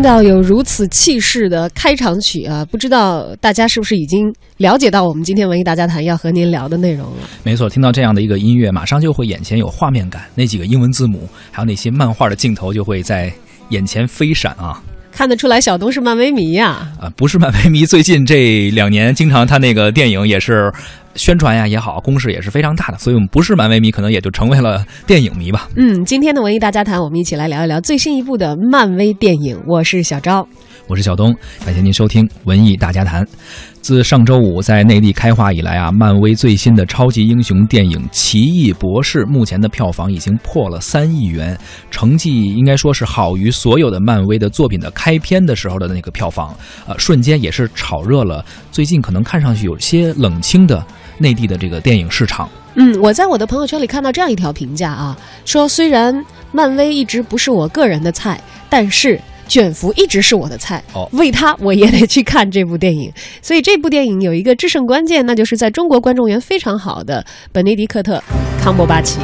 听到有如此气势的开场曲啊，不知道大家是不是已经了解到我们今天文艺大家谈要和您聊的内容了？没错，听到这样的一个音乐，马上就会眼前有画面感，那几个英文字母，还有那些漫画的镜头就会在眼前飞闪啊！看得出来，小东是漫威迷呀！啊，不是漫威迷，最近这两年经常他那个电影也是。宣传呀也好，攻势也是非常大的，所以我们不是漫威迷，可能也就成为了电影迷吧。嗯，今天的文艺大家谈，我们一起来聊一聊最新一部的漫威电影。我是小昭，我是小东，感谢您收听文艺大家谈。自上周五在内地开画以来啊，漫威最新的超级英雄电影《奇异博士》目前的票房已经破了三亿元，成绩应该说是好于所有的漫威的作品的开篇的时候的那个票房，呃，瞬间也是炒热了最近可能看上去有些冷清的。内地的这个电影市场，嗯，我在我的朋友圈里看到这样一条评价啊，说虽然漫威一直不是我个人的菜，但是卷福一直是我的菜，哦，为他我也得去看这部电影。所以这部电影有一个制胜关键，那就是在中国观众缘非常好的本尼迪克特·康伯巴奇。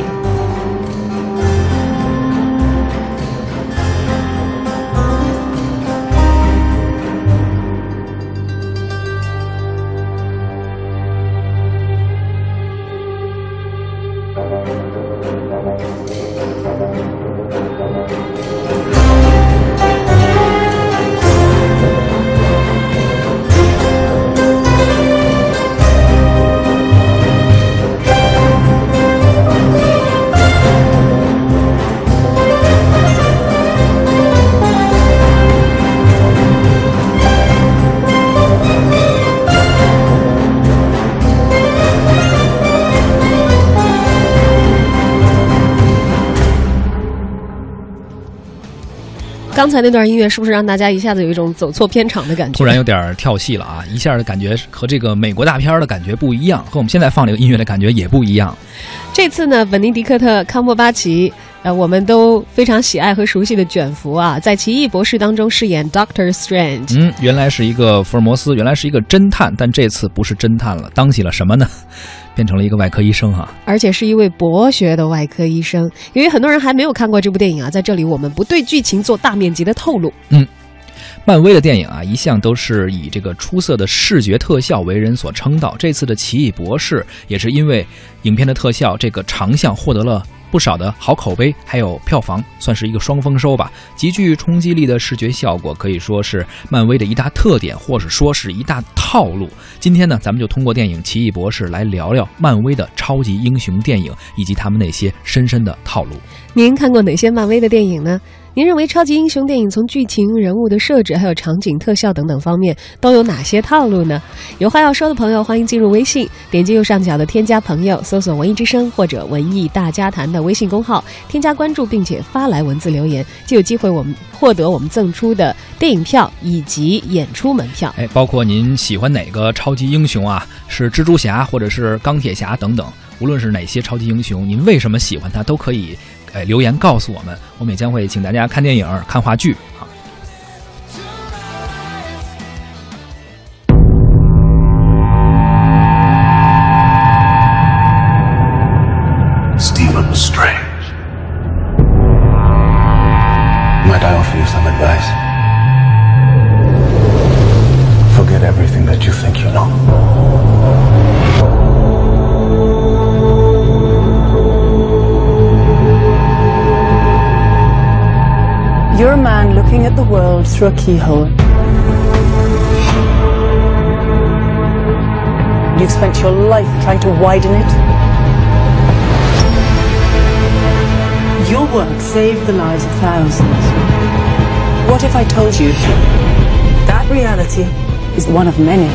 刚才那段音乐是不是让大家一下子有一种走错片场的感觉？突然有点跳戏了啊！一下的感觉和这个美国大片的感觉不一样，和我们现在放这个音乐的感觉也不一样。这次呢，本尼迪克特·康伯巴奇，呃，我们都非常喜爱和熟悉的卷福啊，在《奇异博士》当中饰演 Doctor Strange。嗯，原来是一个福尔摩斯，原来是一个侦探，但这次不是侦探了，当起了什么呢？变成了一个外科医生哈，而且是一位博学的外科医生。由于很多人还没有看过这部电影啊，在这里我们不对剧情做大面积的透露。嗯，漫威的电影啊，一向都是以这个出色的视觉特效为人所称道。这次的奇异博士也是因为影片的特效这个长项获得了。不少的好口碑，还有票房，算是一个双丰收吧。极具冲击力的视觉效果，可以说是漫威的一大特点，或者说是一大套路。今天呢，咱们就通过电影《奇异博士》来聊聊漫威的超级英雄电影以及他们那些深深的套路。您看过哪些漫威的电影呢？您认为超级英雄电影从剧情、人物的设置，还有场景特效等等方面都有哪些套路呢？有话要说的朋友，欢迎进入微信，点击右上角的添加朋友，搜索“文艺之声”或者“文艺大家谈”的微信公号，添加关注，并且发来文字留言，就有机会我们获得我们赠出的电影票以及演出门票。哎，包括您喜欢哪个超级英雄啊？是蜘蛛侠，或者是钢铁侠等等，无论是哪些超级英雄，您为什么喜欢他，都可以。哎，留言告诉我们，我们也将会请大家看电影、看话剧。好。Through a keyhole. You've spent your life trying to widen it. Your work saved the lives of thousands. What if I told you that reality is one of many?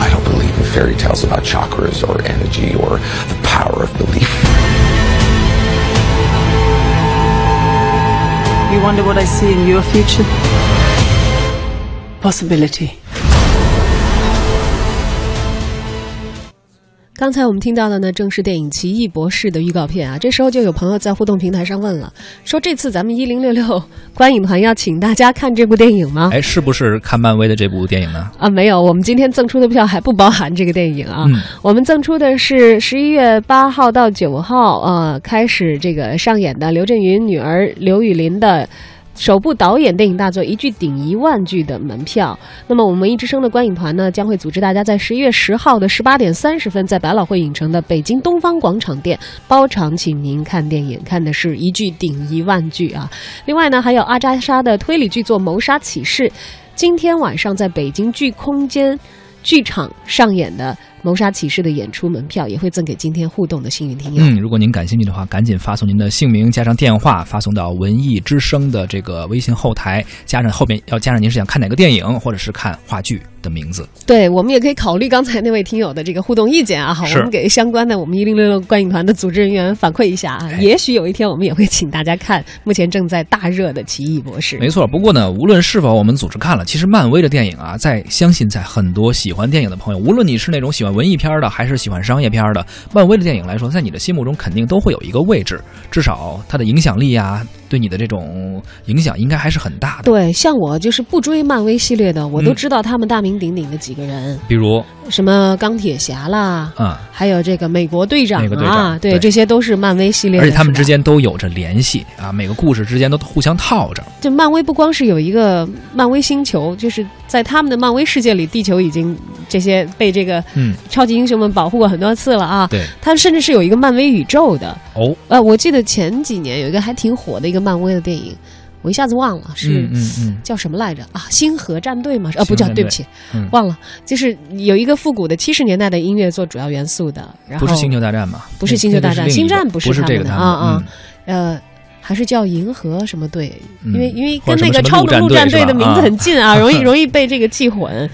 I don't believe in fairy tales about chakras or energy or the power of belief. You wonder what I see in your future? Possibility. 刚才我们听到的呢，正是电影《奇异博士》的预告片啊。这时候就有朋友在互动平台上问了，说这次咱们一零六六观影团要请大家看这部电影吗？哎，是不是看漫威的这部电影呢？啊，没有，我们今天赠出的票还不包含这个电影啊。嗯我们赠出的是十一月八号到九号，呃，开始这个上演的刘震云女儿刘雨霖的。首部导演电影大作一句顶一万句的门票。那么我们文艺之声的观影团呢，将会组织大家在十一月十号的十八点三十分，在百老汇影城的北京东方广场店包场请您看电影，看的是一句顶一万句啊。另外呢，还有阿扎莎的推理剧作《谋杀启示》，今天晚上在北京剧空间剧场上演的《谋杀启示》的演出门票也会赠给今天互动的幸运听友。嗯，如果您感兴趣的话，赶紧发送您的姓名加上电话，发送到文艺之声的这个微信后台，加上后面要加上您是想看哪个电影或者是看话剧的名字。对，我们也可以考虑刚才那位听友的这个互动意见啊，好，是我们给相关的我们一零六六观影团的组织人员反馈一下啊，哎也许有一天我们也会请大家看目前正在大热的《奇异博士》。没错，不过呢，无论是否我们组织看了，其实漫威的电影啊，在相信在很多喜欢电影的朋友，无论你是那种喜欢文艺片的，还是喜欢商业片的，漫威的电影来说，在你的心目中肯定都会有一个位置，至少它的影响力啊，对你的这种影响应该还是很大的。对，像我就是不追漫威系列的，我都嗯。知道他们大名鼎鼎的几个人，比如，什么钢铁侠啦，啊、还有这个美国队长啊，长对这些都是漫威系列的，而且他们之间都有着联系啊，每个故事之间都互相套着。就漫威不光是有一个漫威星球，就是在他们的漫威世界里，地球已经这些被这个嗯，超级英雄们保护过很多次了啊。对，他们甚至是有一个漫威宇宙的。哦，呃，我记得前几年有一个还挺火的一个漫威的电影，我一下子忘了是。叫什么来着啊？星河战队吗？啊，不叫，对不起，嗯忘了。就是有一个复古的七十年代的音乐做主要元素的，然后不是星球大战吗？不是星球大战星战不是他们的啊啊嗯呃，还是叫银河什么队，嗯因为因为跟那个超能陆战队的名字啊很近啊，容易容易被这个记混。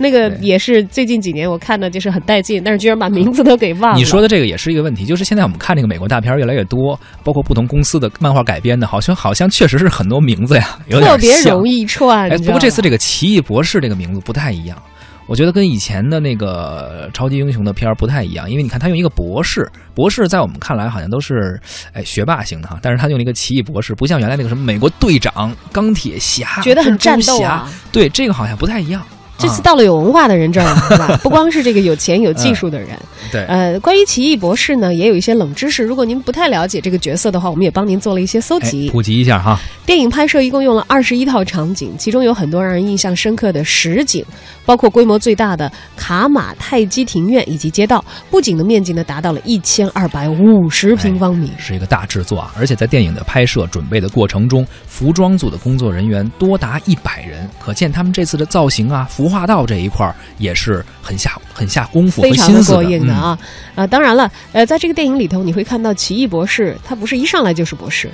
那个也是最近几年我看的，就是很带劲，但是居然把名字都给忘了。你说的这个也是一个问题，就是现在我们看这个美国大片越来越多，包括不同公司的漫画改编的，好像好像确实是很多名字呀，有点特别容易串。哎，不过这次这个奇异博士这个名字不太一样，我觉得跟以前的那个超级英雄的片儿不太一样，因为你看他用一个博士，博士在我们看来好像都是哎学霸型的哈，但是他用了一个奇异博士，不像原来那个什么美国队长、钢铁侠，觉得很战斗啊。对，这个好像不太一样。啊这次到了有文化的人这儿了，是吧？不光是这个有钱有技术的人，对，呃，关于奇异博士呢，也有一些冷知识。如果您不太了解这个角色的话，我们也帮您做了一些搜哎集。普及一下哈，电影拍摄一共用了二十一套场景，其中有很多让人印象深刻的实景，包括规模最大的卡马泰基庭院以及街道，布景的面积呢达到了一千二百五十平方米。是一个大制作啊，而且在电影的拍摄准备的过程中，服装组的工作人员多达一百人，可见他们这次的造型啊、服化道这一块儿也是很下很下功夫和非常过硬的嗯啊！呃，当然了，呃，在这个电影里头，你会看到奇异博士，他不是一上来就是博士，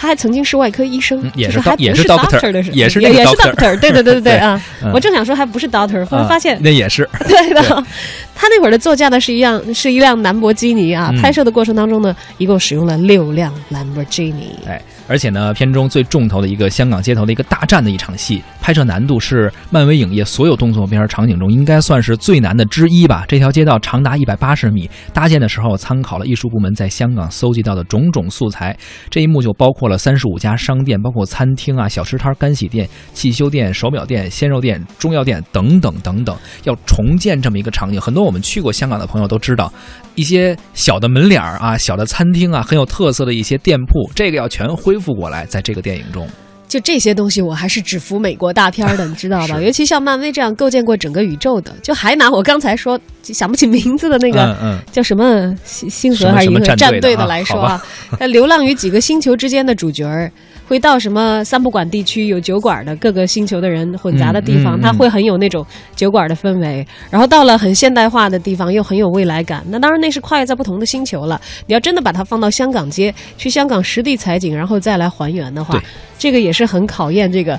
他还曾经是外科医生，嗯也是还不也是是 doctor，的时候，也是也是 doctor 对对对对对 啊！嗯我正想说还不是 doctor，后来发现啊那也是 对的，他那会儿的座驾呢是一辆是一辆兰博基尼啊。嗯拍摄的过程当中呢，一共使用了六辆兰博基尼。哎，而且呢，片中最重头的一个香港街头的一个大战的一场戏，拍摄难度是漫威影业所有动作片场景中应该算是最难的之一吧。这条街道长达一百八十米，搭建的时候参考了艺术部门在香港搜集到的种种素材。这一幕就包括了三十五家商店，包括餐厅啊、小吃摊、干洗店、汽修店、手表店、鲜肉店、中药店等等等等，要重建这么一个场景。很多我们去过香港的朋友都知道，一些小的门脸儿啊、小的餐厅啊，很有特色的一些店铺，这个要全恢复过来，在这个电影中。就这些东西，我还是只服美国大片儿的，你知道吧？尤其像漫威这样构建过整个宇宙的，就还拿我刚才说想不起名字的那个。嗯嗯，叫什么星星河还是银河战队的来说啊？他流浪于几个星球之间的主角儿，会到什么三不管地区有酒馆的各个星球的人混杂的地方，嗯嗯嗯他会很有那种酒馆的氛围。然后到了很现代化的地方，又很有未来感。那当然那是跨越在不同的星球了。你要真的把它放到香港街，去香港实地采景，然后再来还原的话，这个也是很考验这个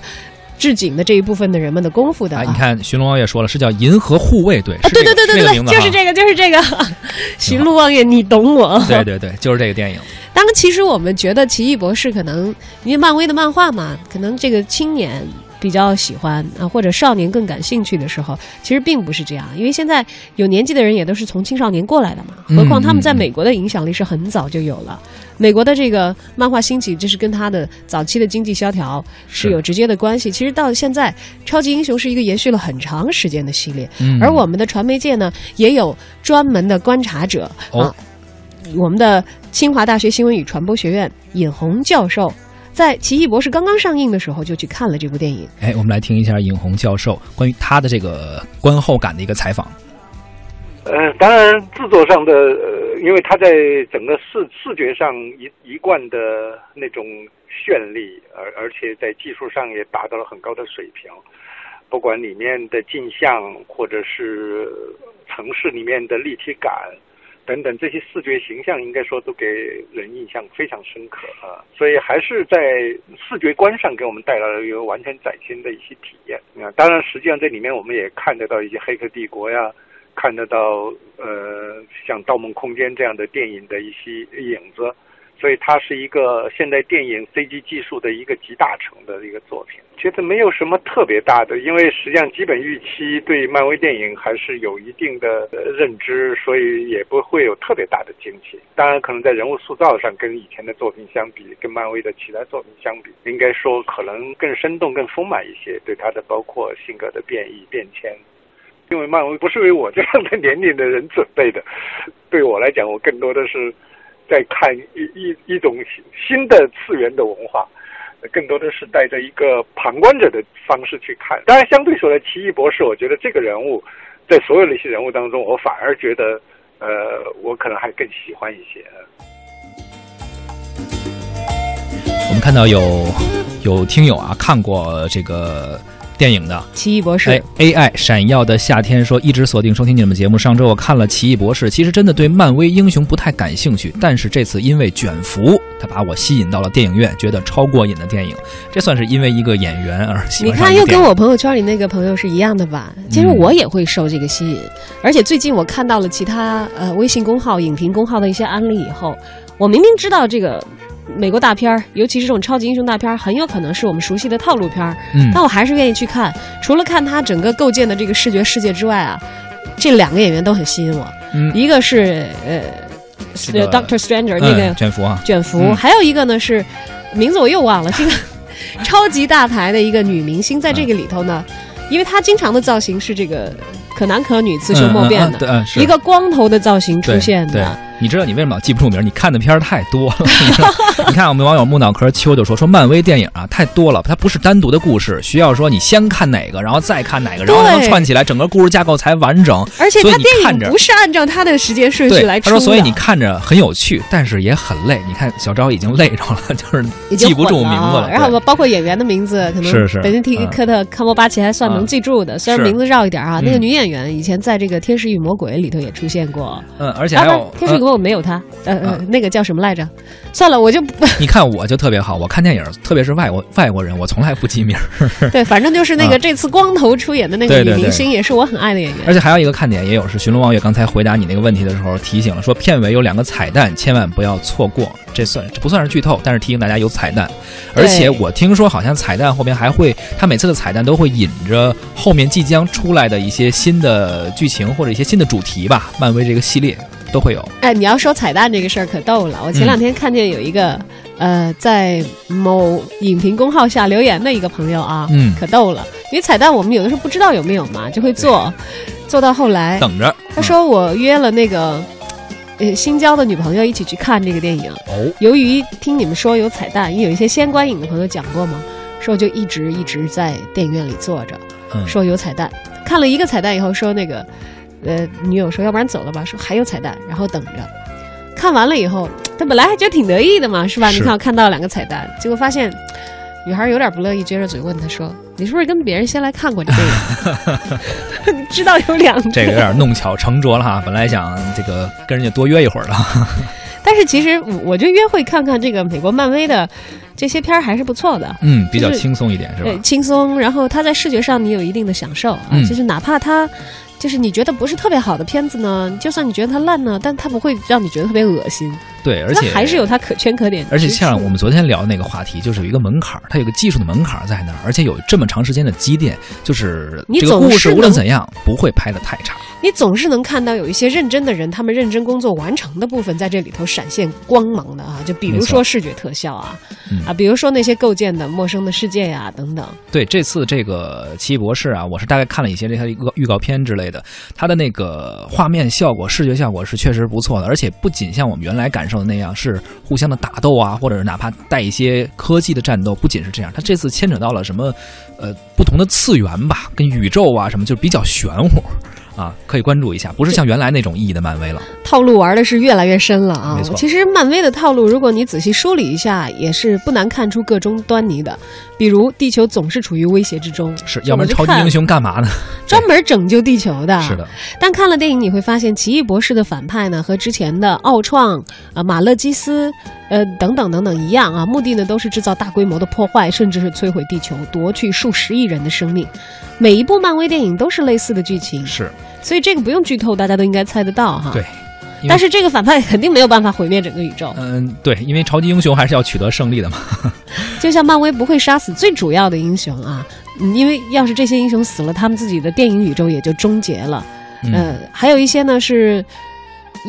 置景的这一部分的人们的功夫的、啊。哎，你看寻龙王也说了，是叫银河护卫队，啊，对对对对对，就是这个，就是这个，寻龙望月，你懂我。对对对，就是这个电影。当，其实我们觉得奇异博士可能因为漫威的漫画嘛，可能这个青年比较喜欢啊，或者少年更感兴趣的时候，其实并不是这样，因为现在有年纪的人也都是从青少年过来的嘛。何况他们在美国的影响力是很早就有了。美国的这个漫画兴起，这是跟他的早期的经济萧条是有直接的关系。其实到现在，超级英雄是一个延续了很长时间的系列，而我们的传媒界呢，也有专门的观察者啊。我们的清华大学新闻与传播学院尹红教授，在《奇异博士》刚刚上映的时候就去看了这部电影。哎，我们来听一下尹红教授关于他的这个观后感的一个采访。呃，当然制作上的，呃，因为他在整个视视觉上一一贯的那种绚丽，而而且在技术上也达到了很高的水平，不管里面的镜像或者是城市里面的立体感等等这些视觉形象，应该说都给人印象非常深刻啊。所以还是在视觉观上给我们带来了一个完全崭新的一些体验啊。当然，实际上这里面我们也看得到一些《黑客帝国》呀。看得到，呃，像《盗梦空间》这样的电影的一些影子，所以它是一个现代电影 CG 技术的一个集大成的一个作品。觉得没有什么特别大的，因为实际上基本预期对漫威电影还是有一定的认知，所以也不会有特别大的惊喜。当然，可能在人物塑造上跟以前的作品相比，跟漫威的其他作品相比，应该说可能更生动、更丰满一些。对他的包括性格的变异、变迁。因为漫威不是为我这样的年龄的人准备的，对我来讲，我更多的是在看一一一种新的次元的文化，更多的是带着一个旁观者的方式去看。当然，相对说来，奇异博士，我觉得这个人物在所有的一些人物当中，我反而觉得，呃，我可能还更喜欢一些。我们看到有有听友啊看过这个。电影的《奇异博士》AI 闪耀的夏天说一直锁定收听你们节目。上周我看了《奇异博士》，其实真的对漫威英雄不太感兴趣，但是这次因为卷福，他把我吸引到了电影院，觉得超过瘾的电影。这算是因为一个演员而喜欢。你看，又跟我朋友圈里那个朋友是一样的吧？其实我也会受这个吸引，而且最近我看到了其他呃微信公号、影评公号的一些案例以后，我明明知道这个。美国大片儿，尤其是这种超级英雄大片儿，很有可能是我们熟悉的套路片儿。嗯，但我还是愿意去看。除了看它整个构建的这个视觉世界之外啊，这两个演员都很吸引我。嗯，一个是呃，Doctor Stranger 那个卷福啊，卷福。还有一个呢是名字我又忘了，这个 超级大牌的一个女明星，在这个里头呢，因为她经常的造型是这个可男可女、雌雄莫辨的，一个光头的造型出现的。你知道你为什么记不住名？你看的片儿太多了。你看我们网友木脑壳秋就说说漫威电影啊太多了，它不是单独的故事，需要说你先看哪个，然后再看哪个，然后能串起来，整个故事架构才完整。而且它电影不是按照它的时间顺序来出他说，所以你看着很有趣，但是也很累。你看小昭已经累着了，就是记不住名字了。然后包括演员的名字，可能是是本尼迪克特康伯巴奇还算能记住的，虽然名字绕一点啊。那个女演员以前在这个《天使与魔鬼》里头也出现过。嗯，而且还有《天使与魔鬼》没有他。呃呃，那个叫什么来着？算了，我就不。你看我就特别好，我看电影，特别是外国外国人，我从来不记名。对，反正就是那个这次光头出演的那个女明星，也是我很爱的演员。而且还有一个看点，也有是寻龙望月刚才回答你那个问题的时候提醒了，说片尾有两个彩蛋，千万不要错过。这算这不算是剧透，但是提醒大家有彩蛋。而且我听说好像彩蛋后面还会，他每次的彩蛋都会引着后面即将出来的一些新的剧情或者一些新的主题吧。漫威这个系列。都会有。哎，你要说彩蛋这个事儿可逗了。我前两天看见有一个，呃，在某影评公号下留言的一个朋友啊，嗯，可逗了。因为彩蛋我们有的时候不知道有没有嘛，就会做，做到后来等着。他说我约了那个，呃，新交的女朋友一起去看这个电影。哦。由于听你们说有彩蛋，因为有一些先观影的朋友讲过嘛，说就一直一直在电影院里坐着，说有彩蛋。看了一个彩蛋以后，说那个。呃，女友说：“要不然走了吧。”说还有彩蛋，然后等着。看完了以后，他本来还觉得挺得意的嘛，是吧？你看我看到两个彩蛋，结果发现女孩有点不乐意，撅着嘴问他说：“你是不是跟别人先来看过这个？你知道有两个这个有点弄巧成拙了哈。本来想这个跟人家多约一会儿的，但是其实我觉得约会看看这个美国漫威的这些片儿还是不错的。嗯，比较轻松一点是吧？对，轻松。然后它在视觉上你有一定的享受啊，就是哪怕它。就是你觉得不是特别好的片子呢，就算你觉得它烂呢，但它不会让你觉得特别恶心。对，而且还是有它可圈可点。而且像我们昨天聊的那个话题，就是有一个门槛儿，它有个技术的门槛在那儿，而且有这么长时间的积淀，就是这个故事无论怎样不会拍的太差。你总是能看到有一些认真的人，他们认真工作完成的部分在这里头闪现光芒的啊，就比如说视觉特效啊，啊，比如说那些构建的陌生的世界呀等等。对，这次这个奇异博士啊，我是大概看了一些这它一个预告片之类的，它的那个画面效果、视觉效果是确实不错的，而且不仅像我们原来感受的那样是互相的打斗啊，或者是哪怕带一些科技的战斗，不仅是这样，他这次牵扯到了什么，呃，不同的次元吧，跟宇宙啊什么，就比较玄乎。啊，可以关注一下，不是像原来那种意义的漫威了。套路玩的是越来越深了啊！没错，其实漫威的套路，如果你仔细梳理一下，也是不难看出各种端倪的。比如，地球总是处于威胁之中，是要不然超级英雄干嘛呢？专门拯救地球的。是的。但看了电影，你会发现，奇异博士的反派呢，和之前的奥创、啊马勒基斯、呃等等等等一样啊，目的呢都是制造大规模的破坏，甚至是摧毁地球，夺去数十亿人的生命。每一部漫威电影都是类似的剧情。是。所以这个不用剧透，大家都应该猜得到哈。对，但是这个反派肯定没有办法毁灭整个宇宙。嗯，对，因为超级英雄还是要取得胜利的嘛。就像漫威不会杀死最主要的英雄啊，因为要是这些英雄死了，他们自己的电影宇宙也就终结了。呃，还有一些呢是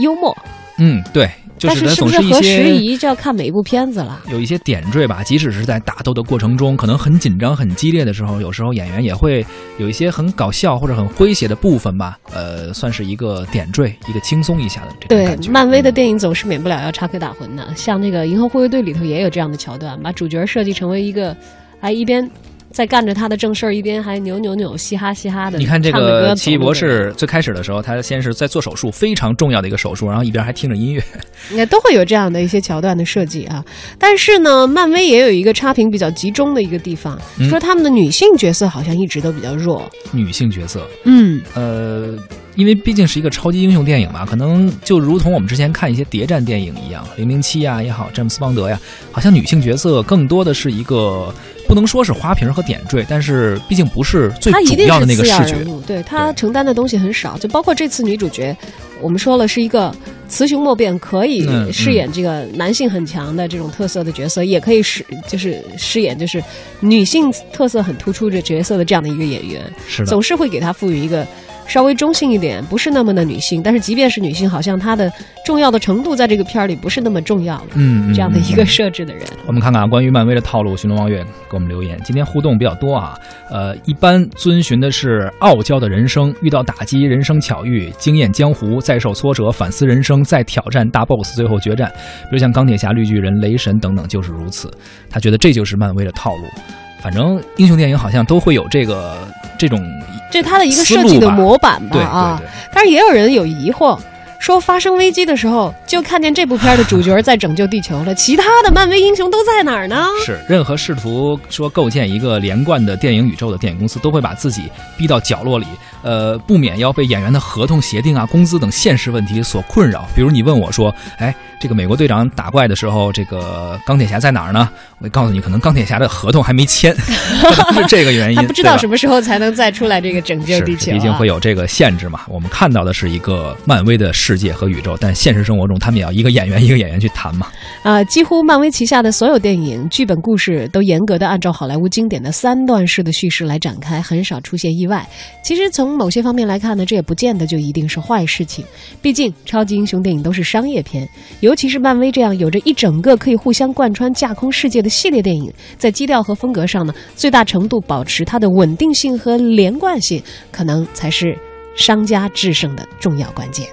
幽默。嗯，对。但是是不是合时宜，就要看每一部片子了。有一些点缀吧，即使是在打斗的过程中，可能很紧张、很激烈的时候，有时候演员也会有一些很搞笑或者很诙谐的部分吧。呃，算是一个点缀，一个轻松一下的这种感觉。对，漫威的电影总是免不了要插科打诨的，像那个《银河护卫队》里头也有这样的桥段，把主角设计成为一个，哎一边。在干着他的正事儿，一边还扭扭扭、嘻哈嘻哈的。你看这个奇异博士最开始的时候，他先是在做手术，非常重要的一个手术，然后一边还听着音乐。应该都会有这样的一些桥段的设计啊。但是呢，漫威也有一个差评比较集中的一个地方，说他们的女性角色好像一直都比较弱。女性角色，嗯，呃，因为毕竟是一个超级英雄电影嘛，可能就如同我们之前看一些谍战电影一样，零零七啊也好，詹姆斯邦德呀，好像女性角色更多的是一个。不能说是花瓶和点缀，但是毕竟不是最主要的那个视觉。对他承担的东西很少，就包括这次女主角，我们说了是一个雌雄莫辨，可以饰演这个男性很强的这种特色的角色，也可以饰就是饰演就是女性特色很突出的角色的这样的一个演员。是的，总是会给他赋予一个。稍微中性一点，不是那么的女性，但是即便是女性，好像她的重要的程度在这个片儿里不是那么重要了。嗯，这样的一个设置的人，我们看看啊，关于漫威的套路，寻龙望月给我们留言，今天互动比较多啊。呃，一般遵循的是傲娇的人生，遇到打击，人生巧遇，惊艳江湖，再受挫折，反思人生，再挑战大 boss，最后决战。比如像钢铁侠、绿巨人、雷神等等，就是如此。他觉得这就是漫威的套路。反正英雄电影好像都会有这个这种。这他的一个设计的模板吧啊，但是也有人有疑惑，说发生危机的时候就看见这部片的主角在拯救地球了，其他的漫威英雄都在哪儿呢？是任何试图说构建一个连贯的电影宇宙的电影公司，都会把自己逼到角落里，呃，不免要被演员的合同协定啊、工资等现实问题所困扰。比如你问我说，哎。这个美国队长打怪的时候，这个钢铁侠在哪儿呢？我告诉你，可能钢铁侠的合同还没签，这个原因。他不知道什么时候才能再出来这个拯救地球。毕竟会有这个限制嘛。我们看到的是一个漫威的世界和宇宙，但现实生活中他们也要一个演员一个演员去谈嘛。啊，几乎漫威旗下的所有电影剧本故事都严格的按照好莱坞经典的三段式的叙事来展开，很少出现意外。其实从从某些方面来看呢，这也不见得就一定是坏事情。毕竟超级英雄电影都是商业片，尤其是漫威这样有着一整个可以互相贯穿架空世界的系列电影，在基调和风格上呢，最大程度保持它的稳定性和连贯性，可能才是商家制胜的重要关键。